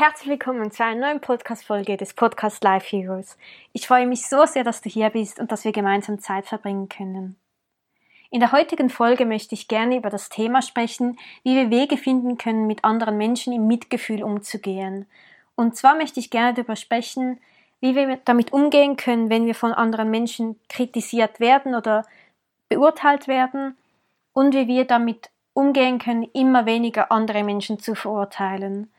Herzlich willkommen zu einer neuen Podcast-Folge des Podcast Life Heroes. Ich freue mich so sehr, dass du hier bist und dass wir gemeinsam Zeit verbringen können. In der heutigen Folge möchte ich gerne über das Thema sprechen, wie wir Wege finden können, mit anderen Menschen im Mitgefühl umzugehen. Und zwar möchte ich gerne darüber sprechen, wie wir damit umgehen können, wenn wir von anderen Menschen kritisiert werden oder beurteilt werden und wie wir damit umgehen können, immer weniger andere Menschen zu verurteilen.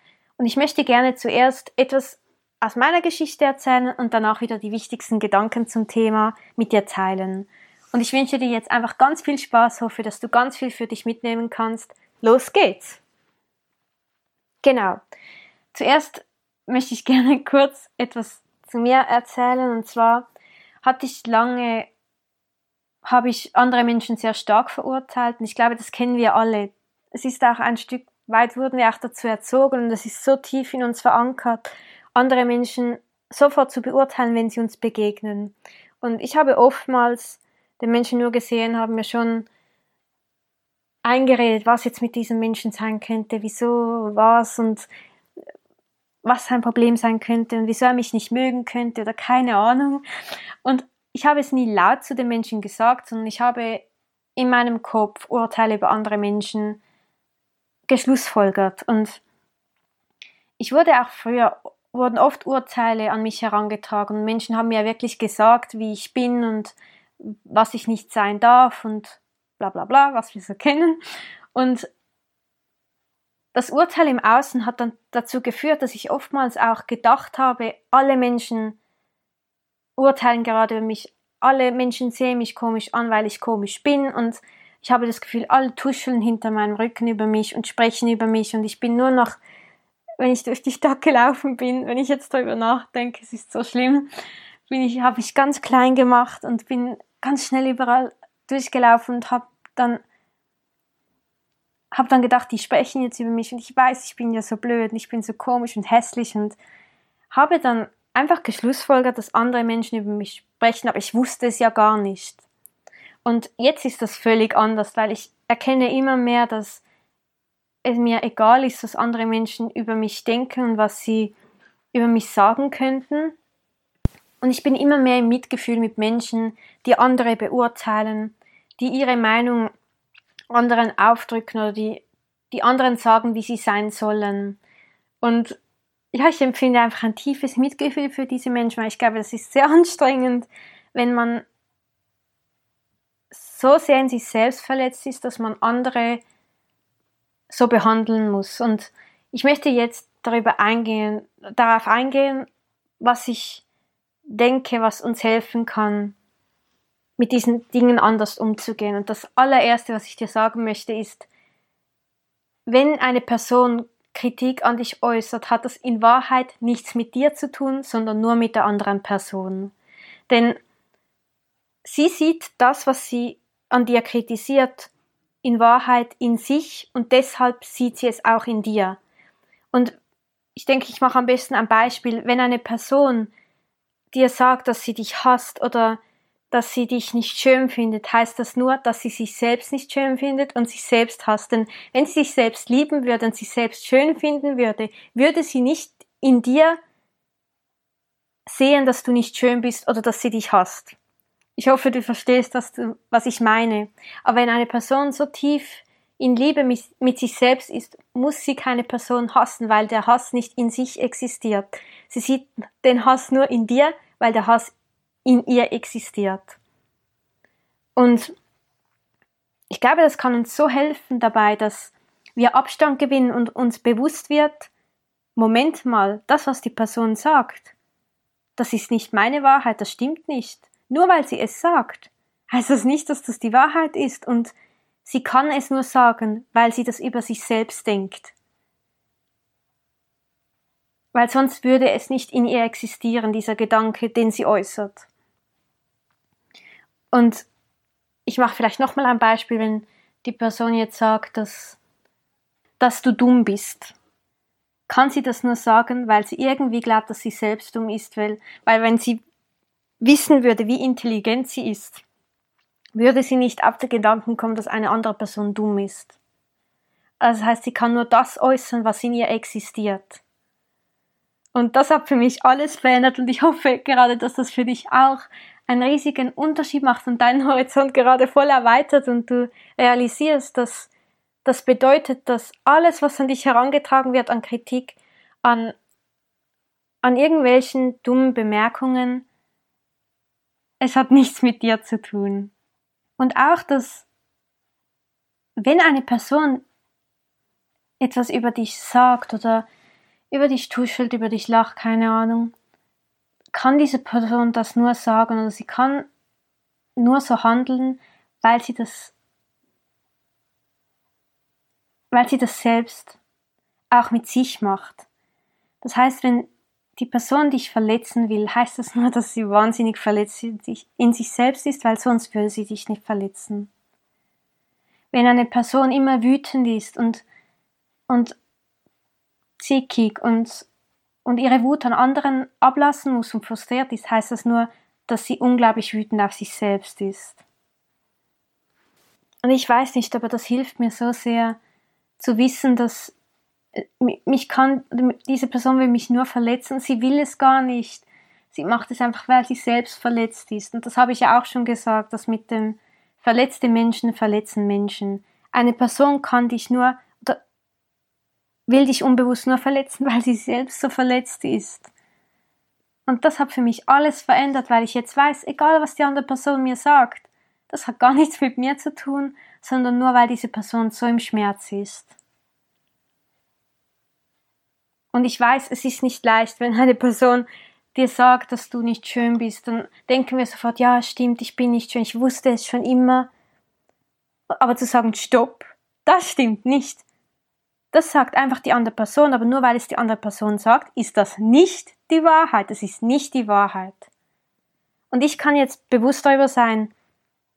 Und ich möchte gerne zuerst etwas aus meiner Geschichte erzählen und danach wieder die wichtigsten Gedanken zum Thema mit dir teilen. Und ich wünsche dir jetzt einfach ganz viel Spaß, hoffe, dass du ganz viel für dich mitnehmen kannst. Los geht's! Genau. Zuerst möchte ich gerne kurz etwas zu mir erzählen. Und zwar hatte ich lange, habe ich andere Menschen sehr stark verurteilt. Und ich glaube, das kennen wir alle. Es ist auch ein Stück weit wurden wir auch dazu erzogen und das ist so tief in uns verankert, andere Menschen sofort zu beurteilen, wenn sie uns begegnen. Und ich habe oftmals den Menschen nur gesehen, haben mir schon eingeredet, was jetzt mit diesem Menschen sein könnte, wieso, was und was sein Problem sein könnte und wieso er mich nicht mögen könnte oder keine Ahnung. Und ich habe es nie laut zu den Menschen gesagt, sondern ich habe in meinem Kopf Urteile über andere Menschen geschlussfolgert. Und ich wurde auch früher, wurden oft Urteile an mich herangetragen. Menschen haben mir wirklich gesagt, wie ich bin und was ich nicht sein darf und bla bla bla, was wir so kennen. Und das Urteil im Außen hat dann dazu geführt, dass ich oftmals auch gedacht habe, alle Menschen urteilen gerade über mich, alle Menschen sehen mich komisch an, weil ich komisch bin und ich habe das Gefühl, alle tuscheln hinter meinem Rücken über mich und sprechen über mich und ich bin nur noch, wenn ich durch die Stadt gelaufen bin, wenn ich jetzt darüber nachdenke, es ist so schlimm, bin ich, habe ich ganz klein gemacht und bin ganz schnell überall durchgelaufen und habe dann habe dann gedacht, die sprechen jetzt über mich und ich weiß, ich bin ja so blöd und ich bin so komisch und hässlich und habe dann einfach geschlussfolgert, dass andere Menschen über mich sprechen, aber ich wusste es ja gar nicht. Und jetzt ist das völlig anders, weil ich erkenne immer mehr, dass es mir egal ist, was andere Menschen über mich denken und was sie über mich sagen könnten. Und ich bin immer mehr im Mitgefühl mit Menschen, die andere beurteilen, die ihre Meinung anderen aufdrücken oder die, die anderen sagen, wie sie sein sollen. Und ja, ich empfinde einfach ein tiefes Mitgefühl für diese Menschen, weil ich glaube, das ist sehr anstrengend, wenn man so sehr in sich selbst verletzt ist, dass man andere so behandeln muss. Und ich möchte jetzt darüber eingehen, darauf eingehen, was ich denke, was uns helfen kann, mit diesen Dingen anders umzugehen. Und das allererste, was ich dir sagen möchte, ist, wenn eine Person Kritik an dich äußert, hat das in Wahrheit nichts mit dir zu tun, sondern nur mit der anderen Person. Denn sie sieht das, was sie an dir kritisiert, in Wahrheit in sich und deshalb sieht sie es auch in dir. Und ich denke, ich mache am besten ein Beispiel. Wenn eine Person dir sagt, dass sie dich hasst oder dass sie dich nicht schön findet, heißt das nur, dass sie sich selbst nicht schön findet und sich selbst hasst. Denn wenn sie sich selbst lieben würde und sich selbst schön finden würde, würde sie nicht in dir sehen, dass du nicht schön bist oder dass sie dich hasst. Ich hoffe, du verstehst, was, du, was ich meine. Aber wenn eine Person so tief in Liebe mit, mit sich selbst ist, muss sie keine Person hassen, weil der Hass nicht in sich existiert. Sie sieht den Hass nur in dir, weil der Hass in ihr existiert. Und ich glaube, das kann uns so helfen dabei, dass wir Abstand gewinnen und uns bewusst wird, Moment mal, das, was die Person sagt, das ist nicht meine Wahrheit, das stimmt nicht. Nur weil sie es sagt, heißt das nicht, dass das die Wahrheit ist und sie kann es nur sagen, weil sie das über sich selbst denkt. weil sonst würde es nicht in ihr existieren, dieser Gedanke, den sie äußert. Und ich mache vielleicht nochmal ein Beispiel, wenn die Person jetzt sagt, dass, dass du dumm bist. Kann sie das nur sagen, weil sie irgendwie glaubt, dass sie selbst dumm ist, weil, weil wenn sie wissen würde, wie intelligent sie ist, würde sie nicht auf den Gedanken kommen, dass eine andere Person dumm ist. Also das heißt, sie kann nur das äußern, was in ihr existiert. Und das hat für mich alles verändert und ich hoffe gerade, dass das für dich auch einen riesigen Unterschied macht und deinen Horizont gerade voll erweitert und du realisierst, dass das bedeutet, dass alles, was an dich herangetragen wird an Kritik, an, an irgendwelchen dummen Bemerkungen, es hat nichts mit dir zu tun. Und auch, dass wenn eine Person etwas über dich sagt oder über dich tuschelt, über dich lacht, keine Ahnung, kann diese Person das nur sagen oder sie kann nur so handeln, weil sie das, weil sie das selbst auch mit sich macht. Das heißt, wenn die Person dich verletzen will, heißt das nur, dass sie wahnsinnig verletzt in sich selbst ist, weil sonst würde sie dich nicht verletzen. Wenn eine Person immer wütend ist und, und zickig und, und ihre Wut an anderen ablassen muss und frustriert ist, heißt das nur, dass sie unglaublich wütend auf sich selbst ist. Und ich weiß nicht, aber das hilft mir so sehr zu wissen, dass mich kann, diese Person will mich nur verletzen, sie will es gar nicht. Sie macht es einfach, weil sie selbst verletzt ist. Und das habe ich ja auch schon gesagt, dass mit dem verletzte Menschen verletzen Menschen. Eine Person kann dich nur will dich unbewusst nur verletzen, weil sie selbst so verletzt ist. Und das hat für mich alles verändert, weil ich jetzt weiß, egal was die andere Person mir sagt, das hat gar nichts mit mir zu tun, sondern nur weil diese Person so im Schmerz ist. Und ich weiß, es ist nicht leicht, wenn eine Person dir sagt, dass du nicht schön bist, dann denken wir sofort, ja, stimmt, ich bin nicht schön, ich wusste es schon immer. Aber zu sagen, stopp, das stimmt nicht. Das sagt einfach die andere Person, aber nur weil es die andere Person sagt, ist das nicht die Wahrheit. Das ist nicht die Wahrheit. Und ich kann jetzt bewusst darüber sein,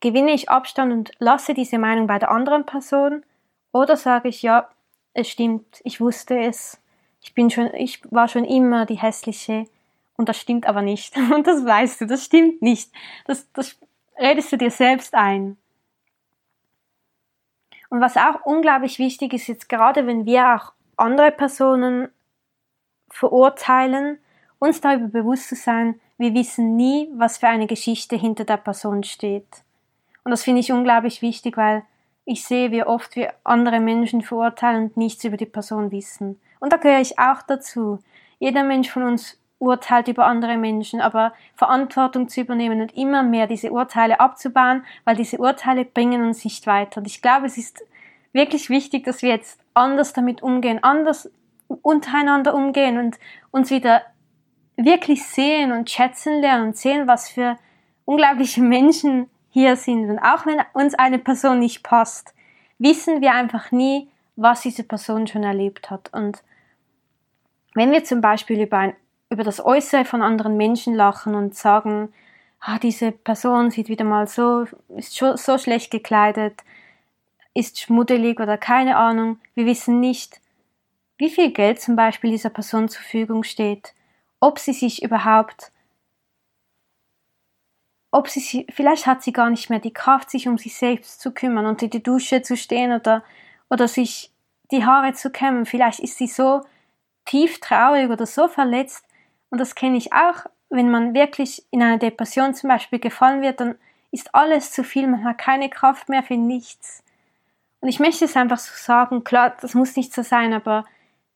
gewinne ich Abstand und lasse diese Meinung bei der anderen Person oder sage ich, ja, es stimmt, ich wusste es, ich bin schon, ich war schon immer die hässliche und das stimmt aber nicht. Und das weißt du, das stimmt nicht. Das, das redest du dir selbst ein. Und was auch unglaublich wichtig ist, jetzt gerade wenn wir auch andere Personen verurteilen, uns darüber bewusst zu sein, wir wissen nie, was für eine Geschichte hinter der Person steht. Und das finde ich unglaublich wichtig, weil ich sehe, wie oft wir andere Menschen verurteilen und nichts über die Person wissen. Und da gehöre ich auch dazu. Jeder Mensch von uns urteilt über andere Menschen, aber Verantwortung zu übernehmen und immer mehr diese Urteile abzubauen, weil diese Urteile bringen uns nicht weiter. Und ich glaube, es ist wirklich wichtig, dass wir jetzt anders damit umgehen, anders untereinander umgehen und uns wieder wirklich sehen und schätzen lernen und sehen, was für unglaubliche Menschen hier sind. Und auch wenn uns eine Person nicht passt, wissen wir einfach nie, was diese Person schon erlebt hat. Und wenn wir zum Beispiel über ein über das Äußere von anderen Menschen lachen und sagen, ah, diese Person sieht wieder mal so, ist so schlecht gekleidet, ist schmuddelig oder keine Ahnung. Wir wissen nicht, wie viel Geld zum Beispiel dieser Person zur Verfügung steht, ob sie sich überhaupt, ob sie, vielleicht hat sie gar nicht mehr die Kraft, sich um sich selbst zu kümmern, unter die Dusche zu stehen oder, oder sich die Haare zu kämmen. Vielleicht ist sie so tief traurig oder so verletzt, und das kenne ich auch, wenn man wirklich in einer Depression zum Beispiel gefallen wird, dann ist alles zu viel, man hat keine Kraft mehr für nichts. Und ich möchte es einfach so sagen, klar, das muss nicht so sein, aber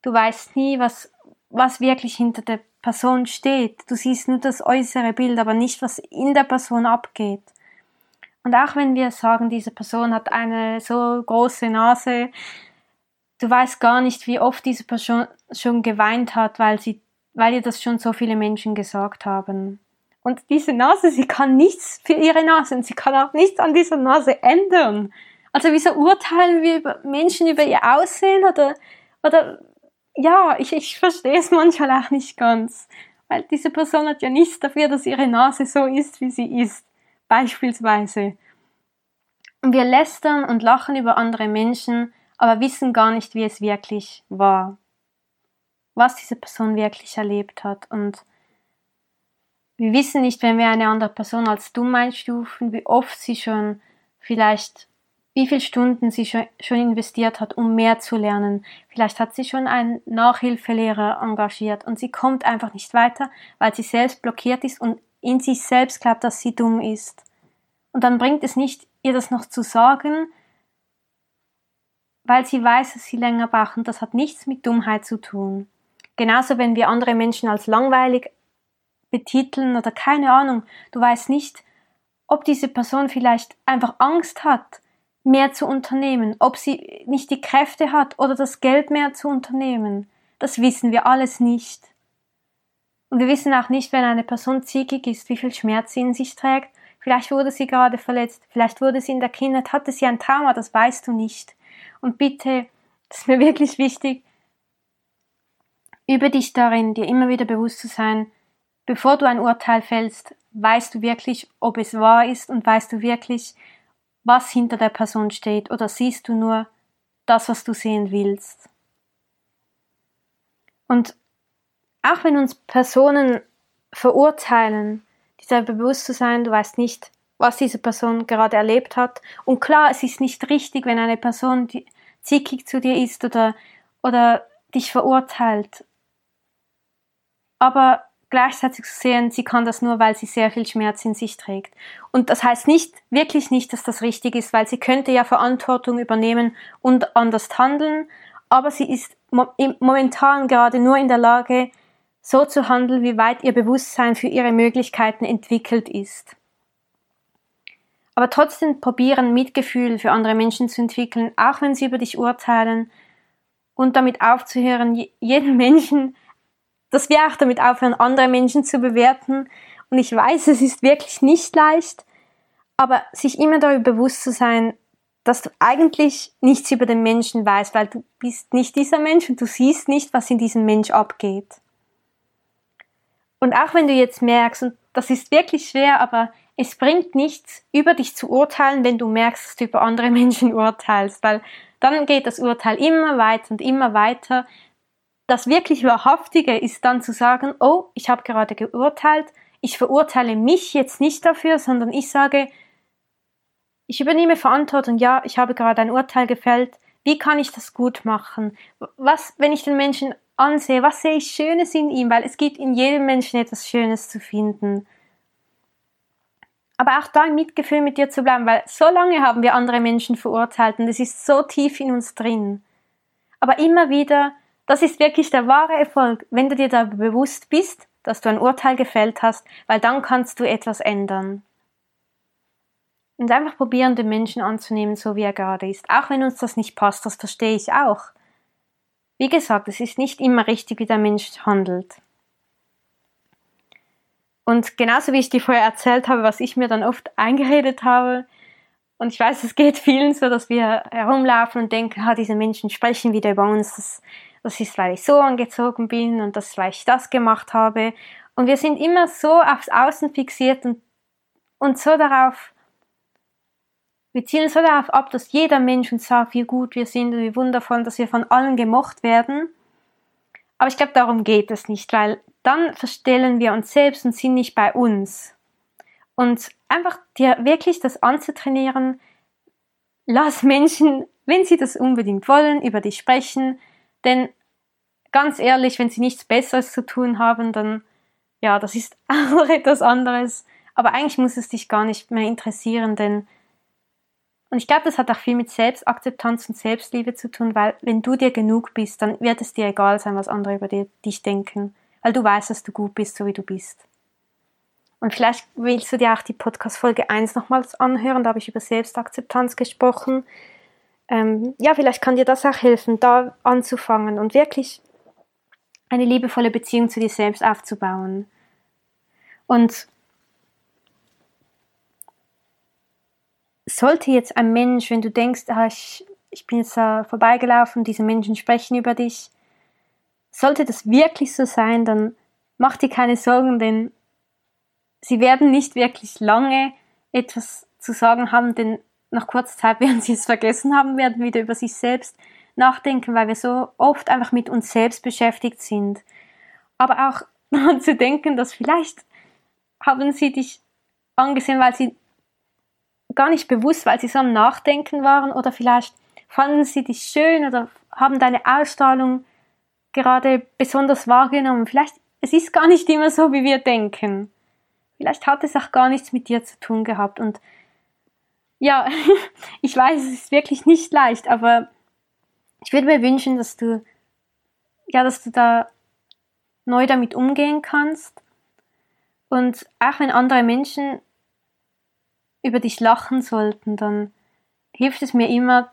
du weißt nie, was, was wirklich hinter der Person steht. Du siehst nur das äußere Bild, aber nicht, was in der Person abgeht. Und auch wenn wir sagen, diese Person hat eine so große Nase, du weißt gar nicht, wie oft diese Person schon geweint hat, weil sie weil ihr das schon so viele Menschen gesagt haben. Und diese Nase, sie kann nichts für ihre Nase und sie kann auch nichts an dieser Nase ändern. Also wieso urteilen wir über Menschen über ihr Aussehen oder, oder ja, ich, ich verstehe es manchmal auch nicht ganz. Weil diese Person hat ja nichts dafür, dass ihre Nase so ist, wie sie ist. Beispielsweise. Und wir lästern und lachen über andere Menschen, aber wissen gar nicht, wie es wirklich war. Was diese Person wirklich erlebt hat. Und wir wissen nicht, wenn wir eine andere Person als dumm einstufen, wie oft sie schon vielleicht wie viele Stunden sie schon investiert hat, um mehr zu lernen. Vielleicht hat sie schon einen Nachhilfelehrer engagiert und sie kommt einfach nicht weiter, weil sie selbst blockiert ist und in sich selbst glaubt, dass sie dumm ist. Und dann bringt es nicht, ihr das noch zu sagen, weil sie weiß, dass sie länger braucht und das hat nichts mit Dummheit zu tun. Genauso, wenn wir andere Menschen als langweilig betiteln oder keine Ahnung, du weißt nicht, ob diese Person vielleicht einfach Angst hat, mehr zu unternehmen, ob sie nicht die Kräfte hat oder das Geld mehr zu unternehmen. Das wissen wir alles nicht. Und wir wissen auch nicht, wenn eine Person zickig ist, wie viel Schmerz sie in sich trägt. Vielleicht wurde sie gerade verletzt, vielleicht wurde sie in der Kindheit, hatte sie ein Trauma, das weißt du nicht. Und bitte, das ist mir wirklich wichtig, übe dich darin, dir immer wieder bewusst zu sein, bevor du ein Urteil fällst, weißt du wirklich, ob es wahr ist und weißt du wirklich, was hinter der Person steht oder siehst du nur das, was du sehen willst. Und auch wenn uns Personen verurteilen, dieser bewusst zu sein, du weißt nicht, was diese Person gerade erlebt hat. Und klar, es ist nicht richtig, wenn eine Person zickig zu dir ist oder, oder dich verurteilt. Aber gleichzeitig zu sehen, sie kann das nur, weil sie sehr viel Schmerz in sich trägt. Und das heißt nicht, wirklich nicht, dass das richtig ist, weil sie könnte ja Verantwortung übernehmen und anders handeln, aber sie ist momentan gerade nur in der Lage, so zu handeln, wie weit ihr Bewusstsein für ihre Möglichkeiten entwickelt ist. Aber trotzdem probieren, Mitgefühl für andere Menschen zu entwickeln, auch wenn sie über dich urteilen, und damit aufzuhören, jeden Menschen dass wir auch damit aufhören, andere Menschen zu bewerten. Und ich weiß, es ist wirklich nicht leicht, aber sich immer darüber bewusst zu sein, dass du eigentlich nichts über den Menschen weißt, weil du bist nicht dieser Mensch und du siehst nicht, was in diesem Mensch abgeht. Und auch wenn du jetzt merkst, und das ist wirklich schwer, aber es bringt nichts, über dich zu urteilen, wenn du merkst, dass du über andere Menschen urteilst, weil dann geht das Urteil immer weiter und immer weiter, das wirklich Wahrhaftige ist dann zu sagen, oh, ich habe gerade geurteilt, ich verurteile mich jetzt nicht dafür, sondern ich sage, ich übernehme Verantwortung, ja, ich habe gerade ein Urteil gefällt, wie kann ich das gut machen? Was, wenn ich den Menschen ansehe, was sehe ich Schönes in ihm? Weil es gibt in jedem Menschen etwas Schönes zu finden. Aber auch da im Mitgefühl mit dir zu bleiben, weil so lange haben wir andere Menschen verurteilt und es ist so tief in uns drin. Aber immer wieder das ist wirklich der wahre Erfolg, wenn du dir da bewusst bist, dass du ein Urteil gefällt hast, weil dann kannst du etwas ändern. Und einfach probieren, den Menschen anzunehmen, so wie er gerade ist. Auch wenn uns das nicht passt, das verstehe ich auch. Wie gesagt, es ist nicht immer richtig, wie der Mensch handelt. Und genauso wie ich dir vorher erzählt habe, was ich mir dann oft eingeredet habe, und ich weiß, es geht vielen so, dass wir herumlaufen und denken, ha, diese Menschen sprechen wieder über uns, das das ist, weil ich so angezogen bin und das, weil ich das gemacht habe. Und wir sind immer so aufs Außen fixiert und, und so darauf, wir zielen so darauf ab, dass jeder Mensch uns sagt, wie gut wir sind und wie wundervoll, dass wir von allen gemocht werden. Aber ich glaube, darum geht es nicht, weil dann verstellen wir uns selbst und sind nicht bei uns. Und einfach dir wirklich das anzutrainieren, lass Menschen, wenn sie das unbedingt wollen, über dich sprechen, denn ganz ehrlich, wenn sie nichts Besseres zu tun haben, dann ja, das ist auch etwas anderes. Aber eigentlich muss es dich gar nicht mehr interessieren, denn und ich glaube, das hat auch viel mit Selbstakzeptanz und Selbstliebe zu tun, weil wenn du dir genug bist, dann wird es dir egal sein, was andere über dich denken, weil du weißt, dass du gut bist, so wie du bist. Und vielleicht willst du dir auch die Podcast-Folge 1 nochmals anhören, da habe ich über Selbstakzeptanz gesprochen ähm, ja, vielleicht kann dir das auch helfen, da anzufangen und wirklich eine liebevolle Beziehung zu dir selbst aufzubauen. Und sollte jetzt ein Mensch, wenn du denkst, ah, ich, ich bin jetzt da vorbeigelaufen, diese Menschen sprechen über dich, sollte das wirklich so sein, dann mach dir keine Sorgen, denn sie werden nicht wirklich lange etwas zu sagen haben, denn nach kurzer Zeit werden sie es vergessen haben, werden wieder über sich selbst nachdenken, weil wir so oft einfach mit uns selbst beschäftigt sind. Aber auch daran zu denken, dass vielleicht haben sie dich angesehen, weil sie gar nicht bewusst, weil sie so am Nachdenken waren oder vielleicht fanden sie dich schön oder haben deine Ausstrahlung gerade besonders wahrgenommen. Vielleicht es ist gar nicht immer so, wie wir denken. Vielleicht hat es auch gar nichts mit dir zu tun gehabt und ja, ich weiß, es ist wirklich nicht leicht, aber ich würde mir wünschen, dass du, ja, dass du da neu damit umgehen kannst. Und auch wenn andere Menschen über dich lachen sollten, dann hilft es mir immer,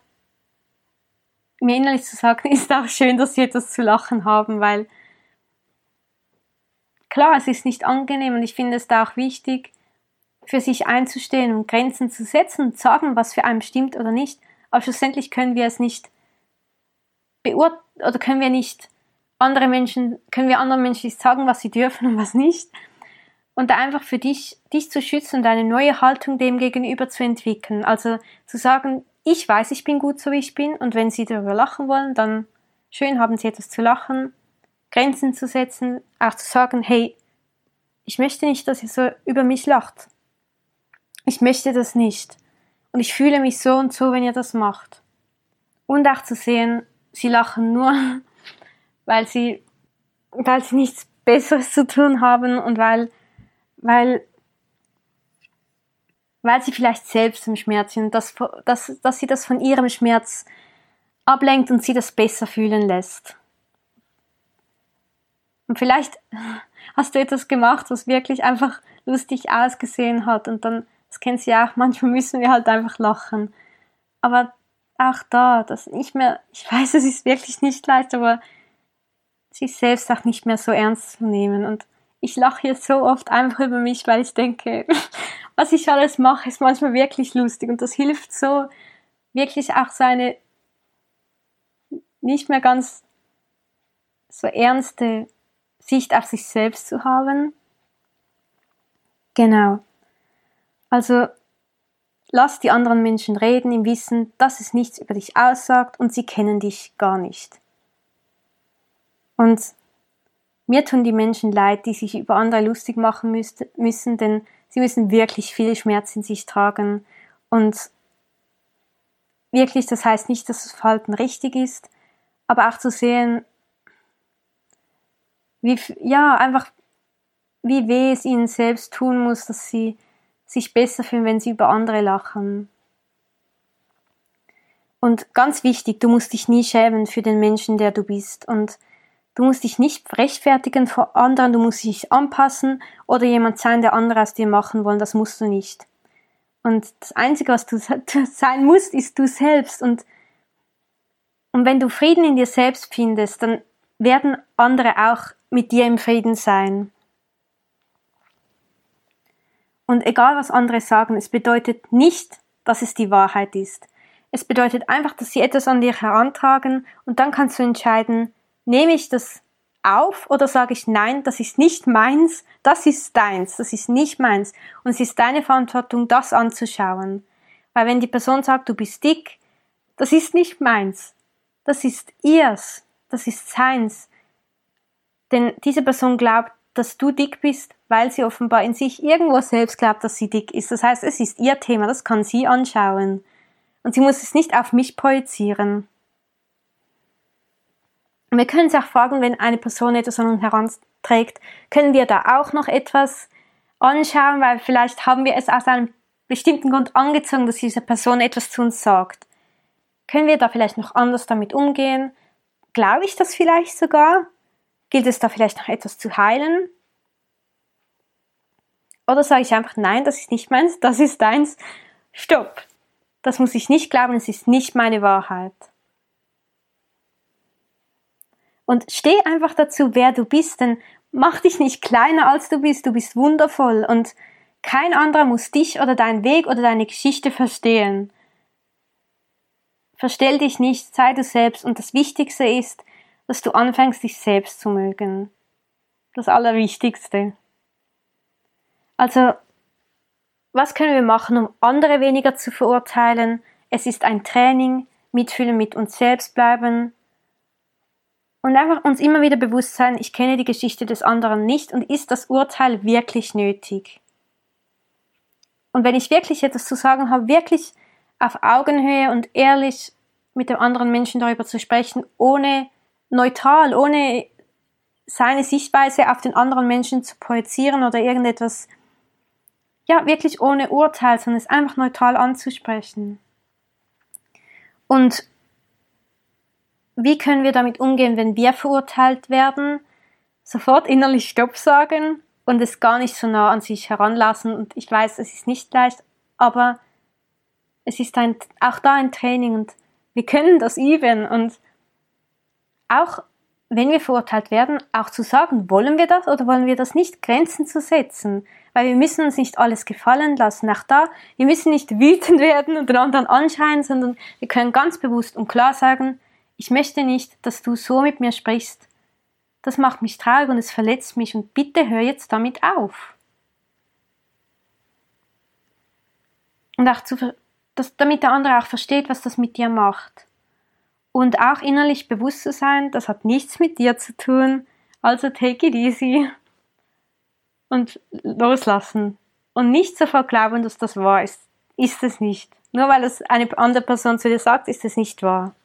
mir innerlich zu sagen, ist auch schön, dass sie etwas zu lachen haben, weil klar, es ist nicht angenehm und ich finde es da auch wichtig, für sich einzustehen und Grenzen zu setzen und sagen, was für einen stimmt oder nicht. Aber schlussendlich können wir es nicht beurteilen oder können wir nicht andere Menschen, können wir anderen Menschen nicht sagen, was sie dürfen und was nicht. Und da einfach für dich, dich zu schützen und eine neue Haltung dem gegenüber zu entwickeln. Also zu sagen, ich weiß, ich bin gut so wie ich bin und wenn sie darüber lachen wollen, dann schön haben sie etwas zu lachen, Grenzen zu setzen, auch zu sagen, hey, ich möchte nicht, dass ihr so über mich lacht. Ich möchte das nicht. Und ich fühle mich so und so, wenn ihr das macht. Und auch zu sehen, sie lachen nur, weil sie, weil sie nichts Besseres zu tun haben und weil, weil, weil sie vielleicht selbst im Schmerz sind, dass, dass, dass sie das von ihrem Schmerz ablenkt und sie das besser fühlen lässt. Und vielleicht hast du etwas gemacht, was wirklich einfach lustig ausgesehen hat und dann, das kennst du ja auch, manchmal müssen wir halt einfach lachen. Aber auch da, das nicht mehr, ich weiß, es ist wirklich nicht leicht, aber sich selbst auch nicht mehr so ernst zu nehmen. Und ich lache jetzt so oft einfach über mich, weil ich denke, was ich alles mache, ist manchmal wirklich lustig und das hilft so, wirklich auch seine nicht mehr ganz so ernste Sicht auf sich selbst zu haben. Genau. Also lass die anderen Menschen reden im Wissen, dass es nichts über dich aussagt und sie kennen dich gar nicht. Und mir tun die Menschen leid, die sich über andere lustig machen müssen, denn sie müssen wirklich viel Schmerz in sich tragen. Und wirklich, das heißt nicht, dass das Verhalten richtig ist, aber auch zu sehen, wie, ja, einfach, wie weh es ihnen selbst tun muss, dass sie sich besser fühlen, wenn sie über andere lachen. Und ganz wichtig, du musst dich nie schämen für den Menschen, der du bist. Und du musst dich nicht rechtfertigen vor anderen, du musst dich anpassen oder jemand sein, der andere aus dir machen wollen, das musst du nicht. Und das Einzige, was du sein musst, ist du selbst. Und, und wenn du Frieden in dir selbst findest, dann werden andere auch mit dir im Frieden sein. Und egal was andere sagen, es bedeutet nicht, dass es die Wahrheit ist. Es bedeutet einfach, dass sie etwas an dir herantragen und dann kannst du entscheiden, nehme ich das auf oder sage ich nein, das ist nicht meins, das ist deins, das ist nicht meins. Und es ist deine Verantwortung, das anzuschauen. Weil wenn die Person sagt, du bist dick, das ist nicht meins, das ist ihrs, das ist seins. Denn diese Person glaubt, dass du dick bist, weil sie offenbar in sich irgendwo selbst glaubt, dass sie dick ist. Das heißt, es ist ihr Thema, das kann sie anschauen. Und sie muss es nicht auf mich projizieren. Wir können sie auch fragen, wenn eine Person etwas an uns heranträgt, können wir da auch noch etwas anschauen, weil vielleicht haben wir es aus einem bestimmten Grund angezogen, dass diese Person etwas zu uns sagt. Können wir da vielleicht noch anders damit umgehen? Glaube ich das vielleicht sogar? Gilt es da vielleicht noch etwas zu heilen? Oder sage ich einfach, nein, das ist nicht meins, das ist deins. Stopp. Das muss ich nicht glauben, es ist nicht meine Wahrheit. Und steh einfach dazu, wer du bist, denn mach dich nicht kleiner als du bist, du bist wundervoll und kein anderer muss dich oder deinen Weg oder deine Geschichte verstehen. Verstell dich nicht, sei du selbst und das Wichtigste ist, dass du anfängst, dich selbst zu mögen. Das Allerwichtigste. Also, was können wir machen, um andere weniger zu verurteilen? Es ist ein Training, mitfühlen mit uns selbst bleiben und einfach uns immer wieder bewusst sein, ich kenne die Geschichte des anderen nicht und ist das Urteil wirklich nötig? Und wenn ich wirklich etwas zu sagen habe, wirklich auf Augenhöhe und ehrlich mit dem anderen Menschen darüber zu sprechen, ohne neutral, ohne seine Sichtweise auf den anderen Menschen zu projizieren oder irgendetwas, ja, wirklich ohne Urteil, sondern es einfach neutral anzusprechen. Und wie können wir damit umgehen, wenn wir verurteilt werden? Sofort innerlich Stopp sagen und es gar nicht so nah an sich heranlassen. Und ich weiß, es ist nicht leicht, aber es ist ein, auch da ein Training und wir können das üben und auch wenn wir verurteilt werden, auch zu sagen, wollen wir das oder wollen wir das nicht, Grenzen zu setzen, weil wir müssen uns nicht alles gefallen lassen. Auch da, wir müssen nicht wütend werden und den anderen anschreien, sondern wir können ganz bewusst und klar sagen, ich möchte nicht, dass du so mit mir sprichst. Das macht mich traurig und es verletzt mich und bitte hör jetzt damit auf. Und auch zu, dass, damit der andere auch versteht, was das mit dir macht. Und auch innerlich bewusst zu sein, das hat nichts mit dir zu tun, also take it easy und loslassen. Und nicht sofort glauben, dass das wahr ist. Ist es nicht. Nur weil es eine andere Person zu dir sagt, ist es nicht wahr.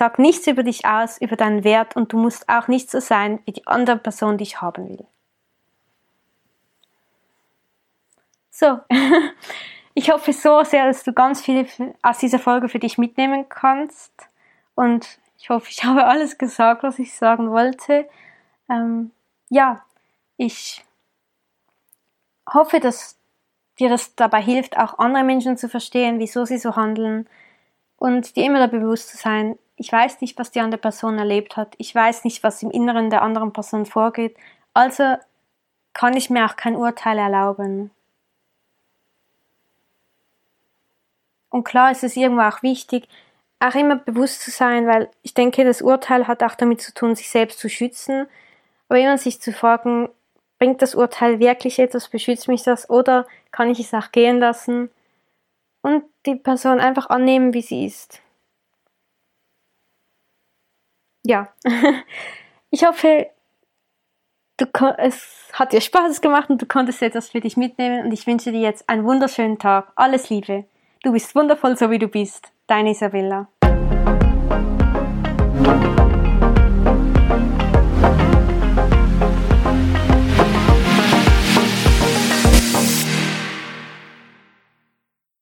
Sag nichts über dich aus, über deinen Wert und du musst auch nicht so sein, wie die andere Person dich haben will. So, Ich hoffe so sehr, dass du ganz viel aus dieser Folge für dich mitnehmen kannst. Und ich hoffe, ich habe alles gesagt, was ich sagen wollte. Ähm, ja, ich hoffe, dass dir das dabei hilft, auch andere Menschen zu verstehen, wieso sie so handeln und dir immer da bewusst zu sein, ich weiß nicht, was die andere Person erlebt hat, ich weiß nicht, was im Inneren der anderen Person vorgeht, also kann ich mir auch kein Urteil erlauben. Und klar ist es irgendwo auch wichtig, auch immer bewusst zu sein, weil ich denke, das Urteil hat auch damit zu tun, sich selbst zu schützen. Aber immer sich zu fragen, bringt das Urteil wirklich etwas, beschützt mich das oder kann ich es auch gehen lassen? Und die Person einfach annehmen, wie sie ist. Ja, ich hoffe, du, es hat dir Spaß gemacht und du konntest etwas für dich mitnehmen und ich wünsche dir jetzt einen wunderschönen Tag. Alles Liebe. Du bist wundervoll, so wie du bist. Deine Isabella.